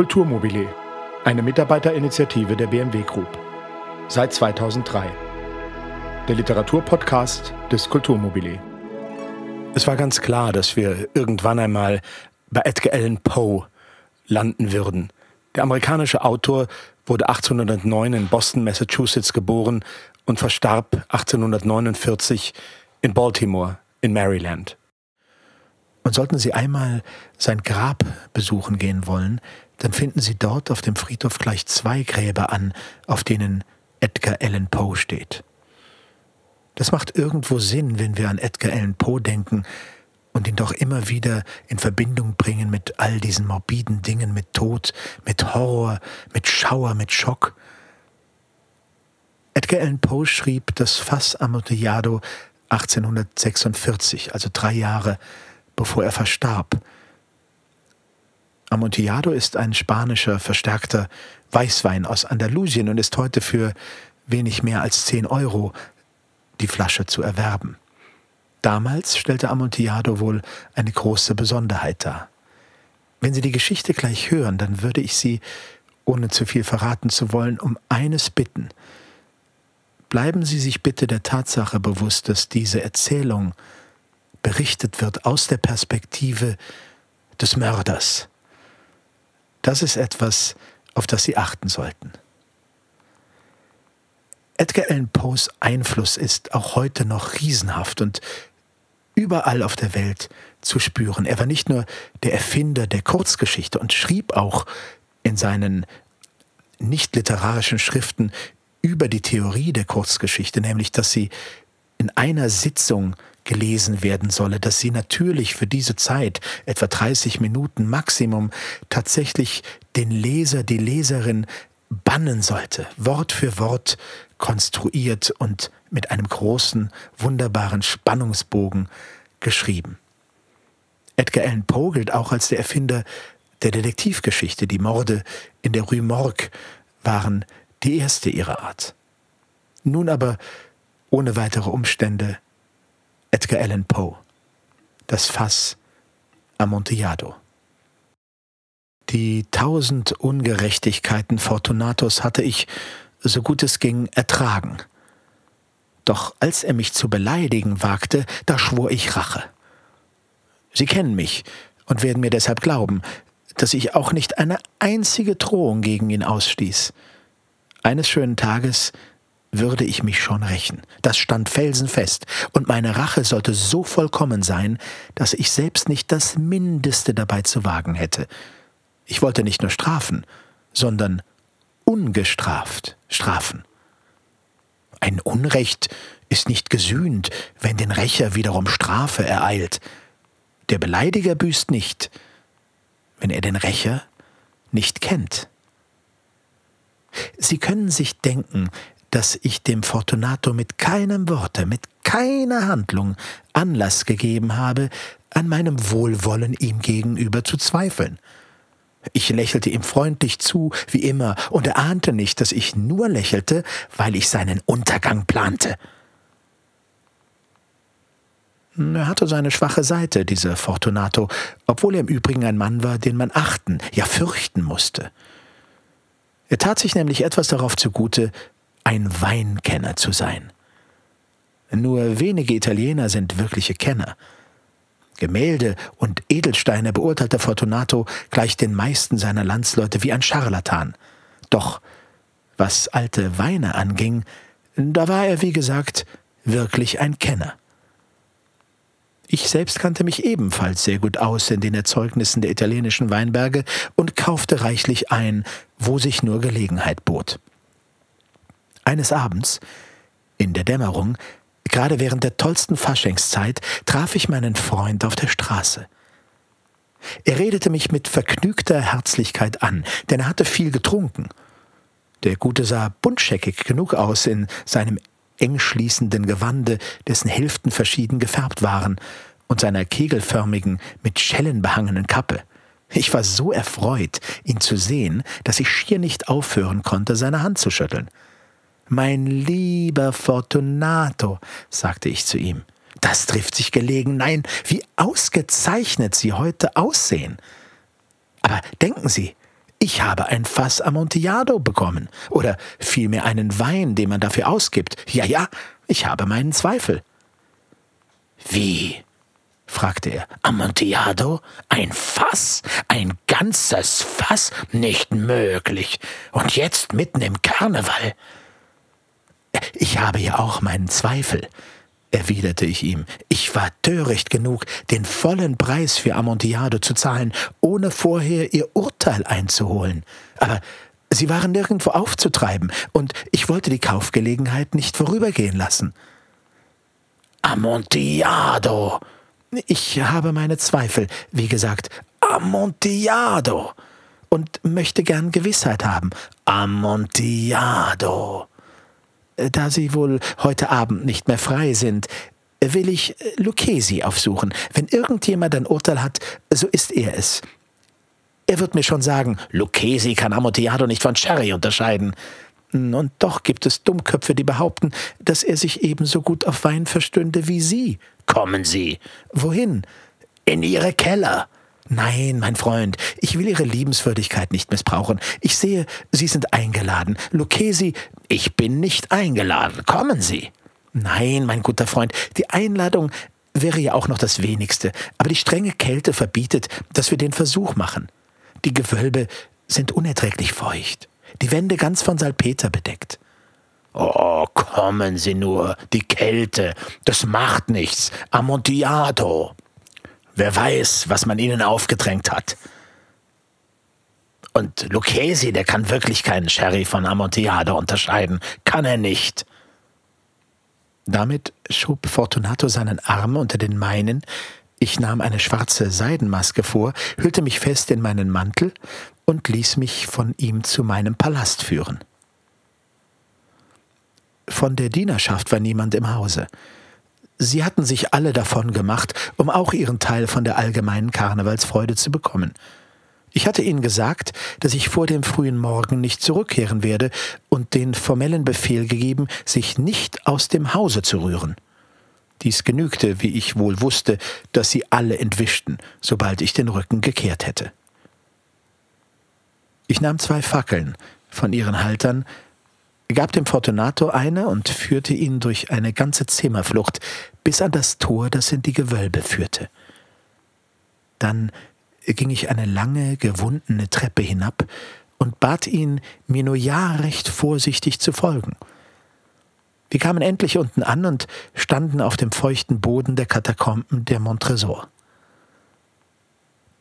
Kulturmobile, eine Mitarbeiterinitiative der BMW Group. Seit 2003. Der Literaturpodcast des Kulturmobile. Es war ganz klar, dass wir irgendwann einmal bei Edgar Allan Poe landen würden. Der amerikanische Autor wurde 1809 in Boston, Massachusetts geboren und verstarb 1849 in Baltimore in Maryland. Und sollten Sie einmal sein Grab besuchen gehen wollen, dann finden Sie dort auf dem Friedhof gleich zwei Gräber an, auf denen Edgar Allan Poe steht. Das macht irgendwo Sinn, wenn wir an Edgar Allan Poe denken und ihn doch immer wieder in Verbindung bringen mit all diesen morbiden Dingen, mit Tod, mit Horror, mit Schauer, mit Schock. Edgar Allan Poe schrieb das Fass Amontillado 1846, also drei Jahre bevor er verstarb. Amontillado ist ein spanischer verstärkter Weißwein aus Andalusien und ist heute für wenig mehr als 10 Euro die Flasche zu erwerben. Damals stellte Amontillado wohl eine große Besonderheit dar. Wenn Sie die Geschichte gleich hören, dann würde ich Sie, ohne zu viel verraten zu wollen, um eines bitten. Bleiben Sie sich bitte der Tatsache bewusst, dass diese Erzählung berichtet wird aus der Perspektive des Mörders. Das ist etwas, auf das Sie achten sollten. Edgar Allan Poes Einfluss ist auch heute noch riesenhaft und überall auf der Welt zu spüren. Er war nicht nur der Erfinder der Kurzgeschichte und schrieb auch in seinen nicht literarischen Schriften über die Theorie der Kurzgeschichte, nämlich dass sie in einer Sitzung gelesen werden solle, dass sie natürlich für diese Zeit, etwa 30 Minuten Maximum, tatsächlich den Leser, die Leserin bannen sollte, Wort für Wort konstruiert und mit einem großen, wunderbaren Spannungsbogen geschrieben. Edgar Allan Poe gilt auch als der Erfinder der Detektivgeschichte. Die Morde in der Rue Morgue waren die erste ihrer Art. Nun aber, ohne weitere Umstände, Edgar Allan Poe. Das Fass Amontillado. Die tausend Ungerechtigkeiten Fortunatos hatte ich, so gut es ging, ertragen. Doch als er mich zu beleidigen wagte, da schwor ich Rache. Sie kennen mich und werden mir deshalb glauben, dass ich auch nicht eine einzige Drohung gegen ihn ausstieß. Eines schönen Tages würde ich mich schon rächen. Das stand felsenfest, und meine Rache sollte so vollkommen sein, dass ich selbst nicht das Mindeste dabei zu wagen hätte. Ich wollte nicht nur strafen, sondern ungestraft strafen. Ein Unrecht ist nicht gesühnt, wenn den Rächer wiederum Strafe ereilt. Der Beleidiger büßt nicht, wenn er den Rächer nicht kennt. Sie können sich denken, dass ich dem Fortunato mit keinem Worte, mit keiner Handlung Anlass gegeben habe, an meinem Wohlwollen ihm gegenüber zu zweifeln. Ich lächelte ihm freundlich zu, wie immer, und er ahnte nicht, dass ich nur lächelte, weil ich seinen Untergang plante. Er hatte seine schwache Seite, dieser Fortunato, obwohl er im Übrigen ein Mann war, den man achten, ja fürchten musste. Er tat sich nämlich etwas darauf zugute, ein Weinkenner zu sein. Nur wenige Italiener sind wirkliche Kenner. Gemälde und Edelsteine beurteilte Fortunato gleich den meisten seiner Landsleute wie ein Scharlatan. Doch was alte Weine anging, da war er, wie gesagt, wirklich ein Kenner. Ich selbst kannte mich ebenfalls sehr gut aus in den Erzeugnissen der italienischen Weinberge und kaufte reichlich ein, wo sich nur Gelegenheit bot. Eines Abends, in der Dämmerung, gerade während der tollsten Faschingszeit, traf ich meinen Freund auf der Straße. Er redete mich mit vergnügter Herzlichkeit an, denn er hatte viel getrunken. Der Gute sah buntscheckig genug aus in seinem eng schließenden Gewande, dessen Hälften verschieden gefärbt waren, und seiner kegelförmigen, mit Schellen behangenen Kappe. Ich war so erfreut, ihn zu sehen, dass ich schier nicht aufhören konnte, seine Hand zu schütteln. Mein lieber Fortunato, sagte ich zu ihm, das trifft sich gelegen. Nein, wie ausgezeichnet Sie heute aussehen. Aber denken Sie, ich habe ein Fass Amontillado bekommen. Oder vielmehr einen Wein, den man dafür ausgibt. Ja, ja, ich habe meinen Zweifel. Wie? fragte er. Amontillado? Ein Fass? Ein ganzes Fass? Nicht möglich. Und jetzt mitten im Karneval. Ich habe ja auch meinen Zweifel, erwiderte ich ihm. Ich war töricht genug, den vollen Preis für Amontillado zu zahlen, ohne vorher ihr Urteil einzuholen. Aber sie waren nirgendwo aufzutreiben, und ich wollte die Kaufgelegenheit nicht vorübergehen lassen. Amontillado! Ich habe meine Zweifel, wie gesagt. Amontillado! Und möchte gern Gewissheit haben. Amontillado! Da Sie wohl heute Abend nicht mehr frei sind, will ich Lucchesi aufsuchen. Wenn irgendjemand ein Urteil hat, so ist er es. Er wird mir schon sagen, Lucchesi kann Amontillado nicht von Sherry unterscheiden. Und doch gibt es Dummköpfe, die behaupten, dass er sich ebenso gut auf Wein verstünde wie Sie. Kommen Sie. Wohin? In Ihre Keller. Nein, mein Freund, ich will Ihre Liebenswürdigkeit nicht missbrauchen. Ich sehe, Sie sind eingeladen. Lucchesi, ich bin nicht eingeladen. Kommen Sie. Nein, mein guter Freund, die Einladung wäre ja auch noch das wenigste, aber die strenge Kälte verbietet, dass wir den Versuch machen. Die Gewölbe sind unerträglich feucht, die Wände ganz von Salpeter bedeckt. Oh, kommen Sie nur, die Kälte, das macht nichts. Amontillado. Wer weiß, was man ihnen aufgedrängt hat. Und Lucchesi, der kann wirklich keinen Sherry von Amontillado unterscheiden. Kann er nicht. Damit schob Fortunato seinen Arm unter den meinen, ich nahm eine schwarze Seidenmaske vor, hüllte mich fest in meinen Mantel und ließ mich von ihm zu meinem Palast führen. Von der Dienerschaft war niemand im Hause. Sie hatten sich alle davon gemacht, um auch ihren Teil von der allgemeinen Karnevalsfreude zu bekommen. Ich hatte ihnen gesagt, dass ich vor dem frühen Morgen nicht zurückkehren werde und den formellen Befehl gegeben, sich nicht aus dem Hause zu rühren. Dies genügte, wie ich wohl wusste, dass sie alle entwischten, sobald ich den Rücken gekehrt hätte. Ich nahm zwei Fackeln von ihren Haltern, gab dem Fortunato eine und führte ihn durch eine ganze Zimmerflucht bis an das Tor, das in die Gewölbe führte. Dann ging ich eine lange, gewundene Treppe hinab und bat ihn, mir nur ja recht vorsichtig zu folgen. Wir kamen endlich unten an und standen auf dem feuchten Boden der Katakomben der Montresor.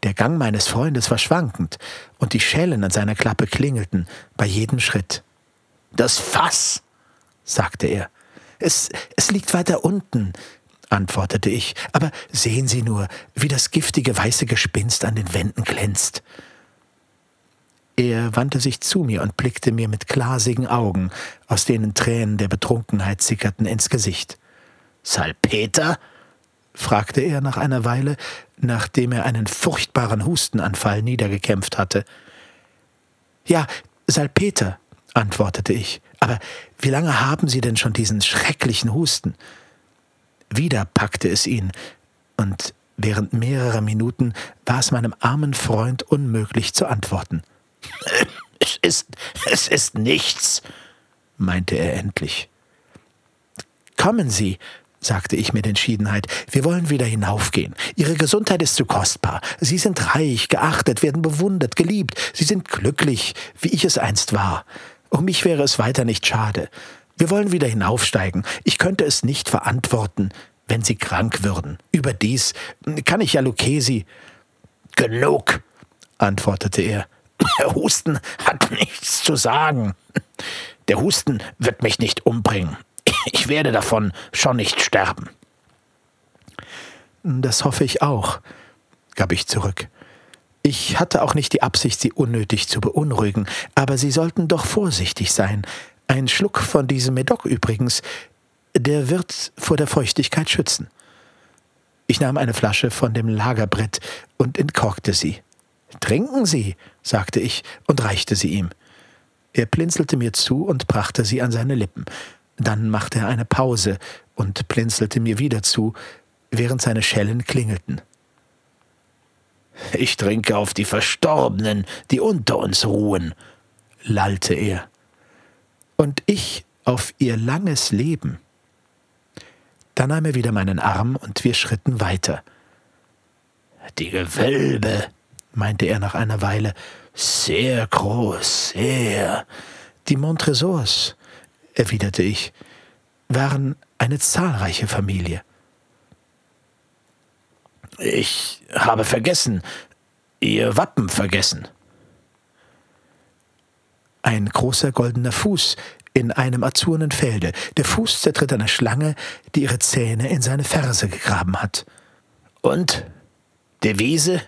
Der Gang meines Freundes war schwankend, und die Schellen an seiner Klappe klingelten bei jedem Schritt. Das Fass, sagte er. Es, es liegt weiter unten, antwortete ich, aber sehen Sie nur, wie das giftige weiße Gespinst an den Wänden glänzt. Er wandte sich zu mir und blickte mir mit glasigen Augen, aus denen Tränen der Betrunkenheit sickerten, ins Gesicht. Salpeter? fragte er nach einer Weile, nachdem er einen furchtbaren Hustenanfall niedergekämpft hatte. Ja, Salpeter, antwortete ich. Aber wie lange haben Sie denn schon diesen schrecklichen Husten? Wieder packte es ihn, und während mehrerer Minuten war es meinem armen Freund unmöglich zu antworten. Es ist, es ist nichts, meinte er endlich. Kommen Sie, sagte ich mit Entschiedenheit, wir wollen wieder hinaufgehen. Ihre Gesundheit ist zu kostbar. Sie sind reich, geachtet, werden bewundert, geliebt. Sie sind glücklich, wie ich es einst war. Um mich wäre es weiter nicht schade. Wir wollen wieder hinaufsteigen. Ich könnte es nicht verantworten, wenn Sie krank würden. Überdies kann ich ja Lucchesi. Genug, antwortete er. Der Husten hat nichts zu sagen. Der Husten wird mich nicht umbringen. Ich werde davon schon nicht sterben. Das hoffe ich auch, gab ich zurück. Ich hatte auch nicht die Absicht, Sie unnötig zu beunruhigen, aber Sie sollten doch vorsichtig sein. Ein Schluck von diesem Medoc übrigens, der wird vor der Feuchtigkeit schützen. Ich nahm eine Flasche von dem Lagerbrett und entkorkte sie. Trinken Sie, sagte ich und reichte sie ihm. Er blinzelte mir zu und brachte sie an seine Lippen. Dann machte er eine Pause und blinzelte mir wieder zu, während seine Schellen klingelten. Ich trinke auf die Verstorbenen, die unter uns ruhen, lallte er. Und ich auf ihr langes Leben. Da nahm er wieder meinen Arm und wir schritten weiter. Die Gewölbe, meinte er nach einer Weile, sehr groß, sehr. Die Montresors, erwiderte ich, waren eine zahlreiche Familie. Ich habe vergessen, Ihr Wappen vergessen. Ein großer goldener Fuß in einem azurnen Felde. Der Fuß zertritt einer Schlange, die ihre Zähne in seine Ferse gegraben hat. Und? Devise?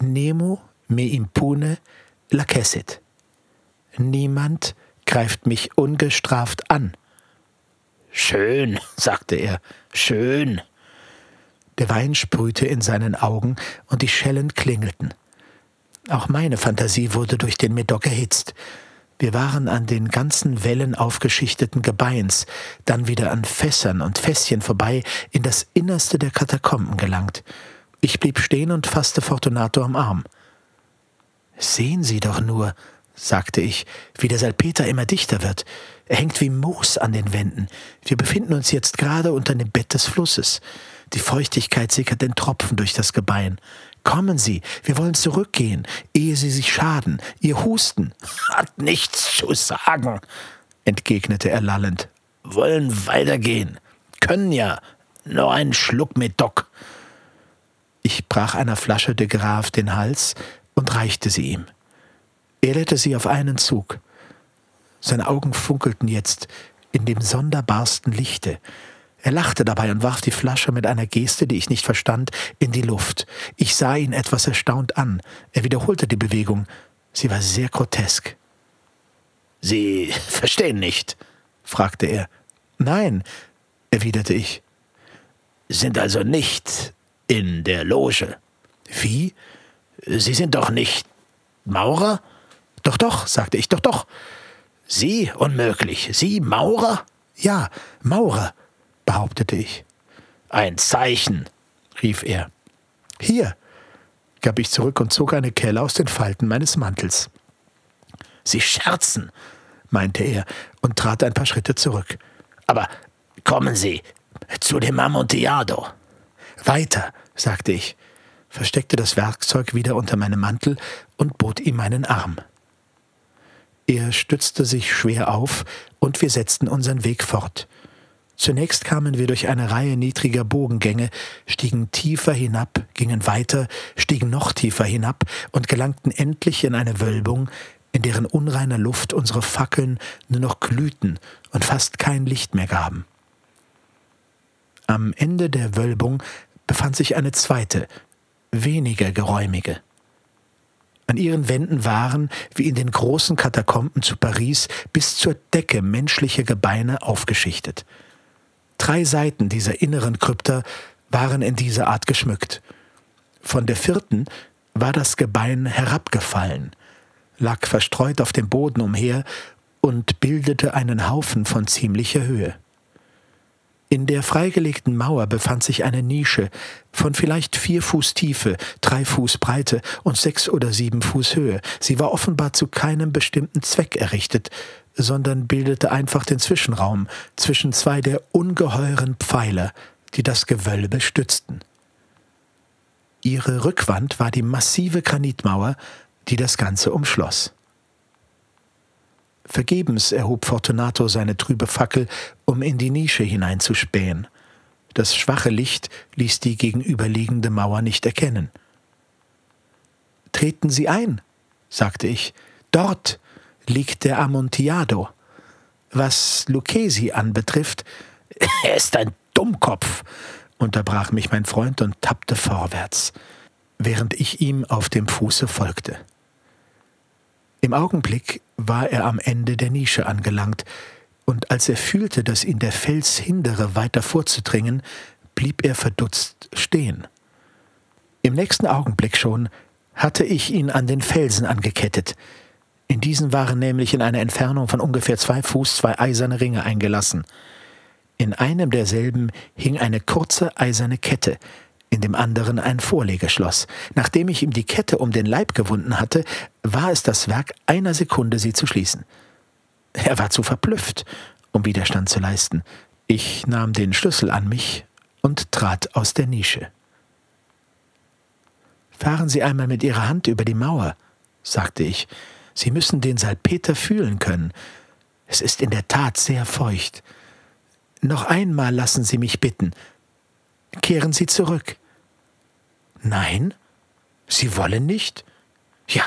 Nemo me impune lacessit. Niemand greift mich ungestraft an. Schön, sagte er, schön. Der Wein sprühte in seinen Augen und die Schellen klingelten. Auch meine Fantasie wurde durch den Medoc erhitzt. Wir waren an den ganzen Wellen aufgeschichteten Gebeins, dann wieder an Fässern und Fässchen vorbei, in das Innerste der Katakomben gelangt. Ich blieb stehen und fasste Fortunato am Arm. Sehen Sie doch nur, sagte ich, wie der Salpeter immer dichter wird. Er hängt wie Moos an den Wänden. Wir befinden uns jetzt gerade unter dem Bett des Flusses. Die Feuchtigkeit sickert in Tropfen durch das Gebein. Kommen Sie, wir wollen zurückgehen, ehe Sie sich schaden. Ihr Husten hat nichts zu sagen, entgegnete er lallend. Wollen weitergehen. Können ja. Nur einen Schluck Medoc. Ich brach einer Flasche de Graf den Hals und reichte sie ihm. Er leerte sie auf einen Zug. Seine Augen funkelten jetzt in dem sonderbarsten Lichte. Er lachte dabei und warf die Flasche mit einer Geste, die ich nicht verstand, in die Luft. Ich sah ihn etwas erstaunt an. Er wiederholte die Bewegung. Sie war sehr grotesk. Sie verstehen nicht? fragte er. Nein, erwiderte ich. Sind also nicht in der Loge. Wie? Sie sind doch nicht Maurer? Doch, doch, sagte ich, doch, doch. Sie unmöglich. Sie Maurer? Ja, Maurer behauptete ich. Ein Zeichen, rief er. Hier, gab ich zurück und zog eine Kelle aus den Falten meines Mantels. Sie scherzen, meinte er und trat ein paar Schritte zurück. Aber kommen Sie zu dem Amontillado. Weiter, sagte ich, versteckte das Werkzeug wieder unter meinem Mantel und bot ihm meinen Arm. Er stützte sich schwer auf, und wir setzten unseren Weg fort. Zunächst kamen wir durch eine Reihe niedriger Bogengänge, stiegen tiefer hinab, gingen weiter, stiegen noch tiefer hinab und gelangten endlich in eine Wölbung, in deren unreiner Luft unsere Fackeln nur noch glühten und fast kein Licht mehr gaben. Am Ende der Wölbung befand sich eine zweite, weniger geräumige. An ihren Wänden waren, wie in den großen Katakomben zu Paris, bis zur Decke menschliche Gebeine aufgeschichtet. Drei Seiten dieser inneren Krypta waren in dieser Art geschmückt. Von der vierten war das Gebein herabgefallen, lag verstreut auf dem Boden umher und bildete einen Haufen von ziemlicher Höhe. In der freigelegten Mauer befand sich eine Nische von vielleicht vier Fuß Tiefe, drei Fuß Breite und sechs oder sieben Fuß Höhe. Sie war offenbar zu keinem bestimmten Zweck errichtet, sondern bildete einfach den Zwischenraum zwischen zwei der ungeheuren Pfeiler, die das Gewölbe stützten. Ihre Rückwand war die massive Granitmauer, die das Ganze umschloss. Vergebens erhob Fortunato seine trübe Fackel, um in die Nische hineinzuspähen. Das schwache Licht ließ die gegenüberliegende Mauer nicht erkennen. Treten Sie ein, sagte ich. Dort liegt der Amontillado. Was Lucchesi anbetrifft, er ist ein Dummkopf, unterbrach mich mein Freund und tappte vorwärts, während ich ihm auf dem Fuße folgte. Im Augenblick war er am Ende der Nische angelangt, und als er fühlte, dass ihn der Fels hindere, weiter vorzudringen, blieb er verdutzt stehen. Im nächsten Augenblick schon hatte ich ihn an den Felsen angekettet. In diesen waren nämlich in einer Entfernung von ungefähr zwei Fuß zwei eiserne Ringe eingelassen. In einem derselben hing eine kurze eiserne Kette, in dem anderen ein Vorlegeschloss. Nachdem ich ihm die Kette um den Leib gewunden hatte, war es das Werk einer Sekunde, sie zu schließen. Er war zu verblüfft, um Widerstand zu leisten. Ich nahm den Schlüssel an mich und trat aus der Nische. Fahren Sie einmal mit Ihrer Hand über die Mauer, sagte ich. Sie müssen den Salpeter fühlen können. Es ist in der Tat sehr feucht. Noch einmal lassen Sie mich bitten. Kehren Sie zurück. Nein? Sie wollen nicht? Ja,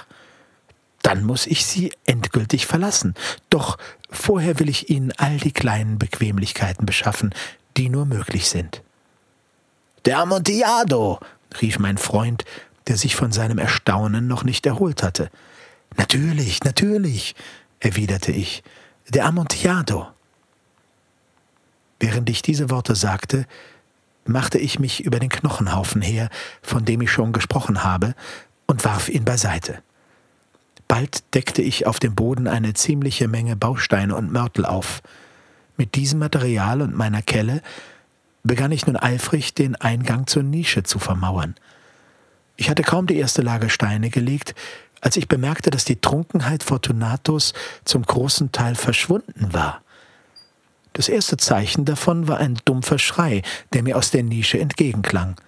dann muss ich Sie endgültig verlassen. Doch vorher will ich Ihnen all die kleinen Bequemlichkeiten beschaffen, die nur möglich sind. Der Amontillado, rief mein Freund, der sich von seinem Erstaunen noch nicht erholt hatte. Natürlich, natürlich, erwiderte ich. Der Amontillado. Während ich diese Worte sagte, machte ich mich über den Knochenhaufen her, von dem ich schon gesprochen habe, und warf ihn beiseite. Bald deckte ich auf dem Boden eine ziemliche Menge Bausteine und Mörtel auf. Mit diesem Material und meiner Kelle begann ich nun eifrig, den Eingang zur Nische zu vermauern. Ich hatte kaum die erste Lage Steine gelegt, als ich bemerkte, dass die Trunkenheit Fortunatus zum großen Teil verschwunden war. Das erste Zeichen davon war ein dumpfer Schrei, der mir aus der Nische entgegenklang.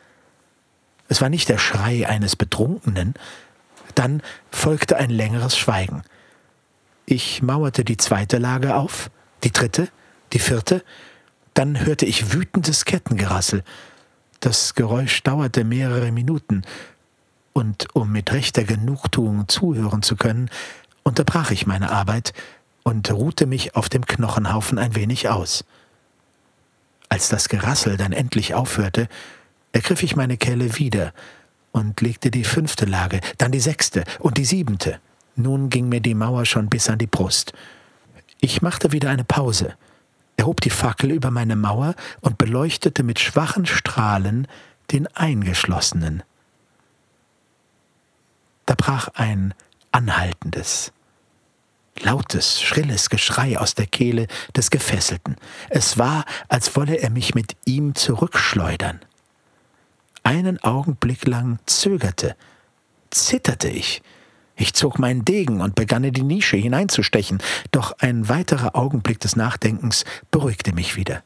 Es war nicht der Schrei eines Betrunkenen, dann folgte ein längeres Schweigen. Ich mauerte die zweite Lage auf, die dritte, die vierte, dann hörte ich wütendes Kettengerassel. Das Geräusch dauerte mehrere Minuten, und um mit rechter Genugtuung zuhören zu können, unterbrach ich meine Arbeit und ruhte mich auf dem Knochenhaufen ein wenig aus. Als das Gerassel dann endlich aufhörte, ergriff ich meine Kelle wieder und legte die fünfte Lage, dann die sechste und die siebente. Nun ging mir die Mauer schon bis an die Brust. Ich machte wieder eine Pause, erhob die Fackel über meine Mauer und beleuchtete mit schwachen Strahlen den Eingeschlossenen. Da brach ein anhaltendes, lautes, schrilles Geschrei aus der Kehle des Gefesselten. Es war, als wolle er mich mit ihm zurückschleudern. Einen Augenblick lang zögerte, zitterte ich. Ich zog meinen Degen und begann in die Nische hineinzustechen, doch ein weiterer Augenblick des Nachdenkens beruhigte mich wieder.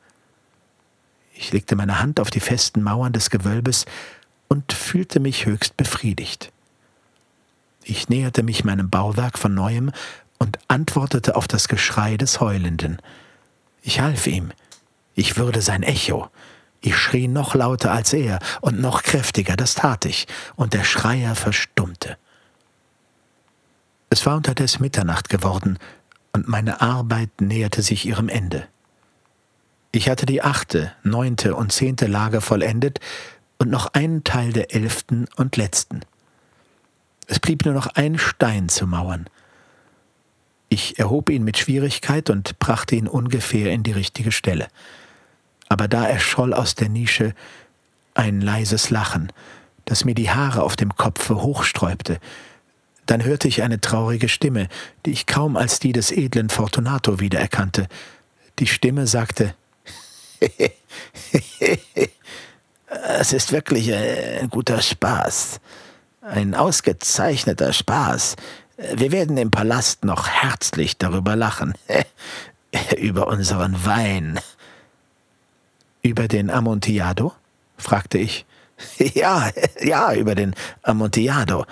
Ich legte meine Hand auf die festen Mauern des Gewölbes und fühlte mich höchst befriedigt. Ich näherte mich meinem Bauwerk von neuem und antwortete auf das Geschrei des Heulenden. Ich half ihm. Ich würde sein Echo. Ich schrie noch lauter als er und noch kräftiger, das tat ich, und der Schreier verstummte. Es war unterdessen Mitternacht geworden, und meine Arbeit näherte sich ihrem Ende. Ich hatte die achte, neunte und zehnte Lage vollendet und noch einen Teil der elften und letzten. Blieb nur noch ein Stein zu mauern. Ich erhob ihn mit Schwierigkeit und brachte ihn ungefähr in die richtige Stelle. Aber da erscholl aus der Nische ein leises Lachen, das mir die Haare auf dem Kopfe hochsträubte. Dann hörte ich eine traurige Stimme, die ich kaum als die des edlen Fortunato wiedererkannte. Die Stimme sagte, Es ist wirklich ein guter Spaß. Ein ausgezeichneter Spaß. Wir werden im Palast noch herzlich darüber lachen. über unseren Wein. Über den Amontillado? fragte ich. Ja, ja, über den Amontillado.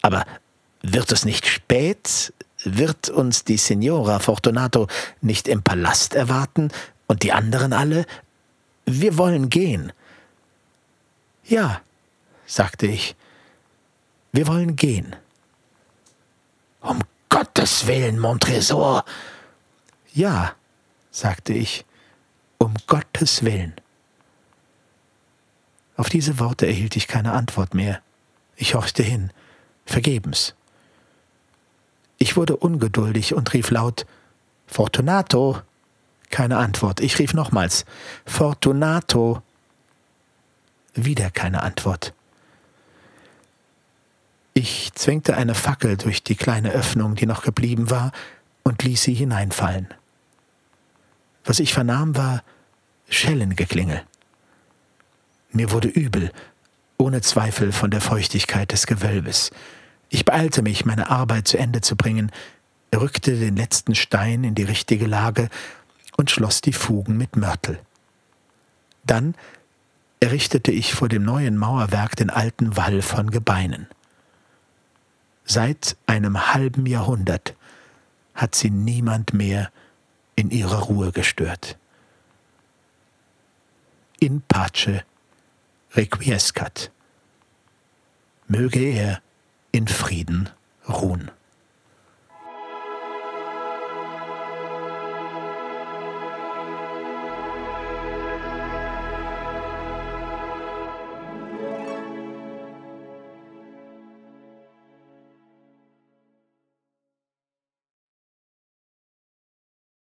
Aber wird es nicht spät? Wird uns die Signora Fortunato nicht im Palast erwarten und die anderen alle? Wir wollen gehen. Ja, sagte ich. Wir wollen gehen. Um Gottes Willen, Montresor. Ja, sagte ich, um Gottes Willen. Auf diese Worte erhielt ich keine Antwort mehr. Ich horchte hin, vergebens. Ich wurde ungeduldig und rief laut Fortunato. Keine Antwort. Ich rief nochmals Fortunato. Wieder keine Antwort. Ich zwängte eine Fackel durch die kleine Öffnung, die noch geblieben war, und ließ sie hineinfallen. Was ich vernahm, war Schellengeklingel. Mir wurde übel, ohne Zweifel von der Feuchtigkeit des Gewölbes. Ich beeilte mich, meine Arbeit zu Ende zu bringen, rückte den letzten Stein in die richtige Lage und schloss die Fugen mit Mörtel. Dann errichtete ich vor dem neuen Mauerwerk den alten Wall von Gebeinen. Seit einem halben Jahrhundert hat sie niemand mehr in ihrer Ruhe gestört. In pace requiescat. Möge er in Frieden ruhen.